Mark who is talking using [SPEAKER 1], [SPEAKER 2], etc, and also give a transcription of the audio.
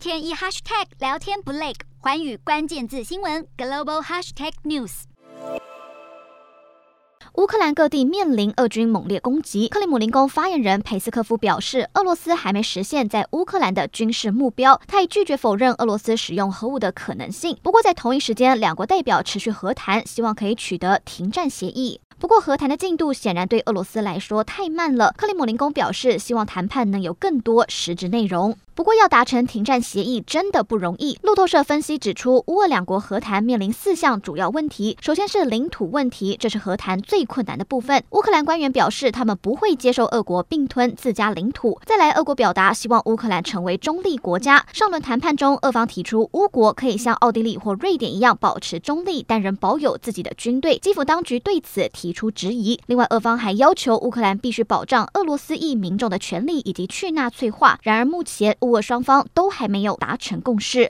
[SPEAKER 1] 天一 hashtag 聊天不累，环宇关键字新闻 global hashtag news。
[SPEAKER 2] 乌克兰各地面临俄军猛烈攻击。克里姆林宫发言人佩斯科夫表示，俄罗斯还没实现在乌克兰的军事目标。他也拒绝否认俄罗斯使用核武的可能性。不过，在同一时间，两国代表持续和谈，希望可以取得停战协议。不过，和谈的进度显然对俄罗斯来说太慢了。克里姆林宫表示，希望谈判能有更多实质内容。不过，要达成停战协议真的不容易。路透社分析指出，乌俄两国和谈面临四项主要问题。首先是领土问题，这是和谈最困难的部分。乌克兰官员表示，他们不会接受俄国并吞自家领土。再来，俄国表达希望乌克兰成为中立国家。上轮谈判中，俄方提出乌国可以像奥地利或瑞典一样保持中立，但仍保有自己的军队。基辅当局对此提出质疑。另外，俄方还要求乌克兰必须保障俄罗斯裔民众的权利以及去纳粹化。然而，目前乌俄双方都还没有达成共识。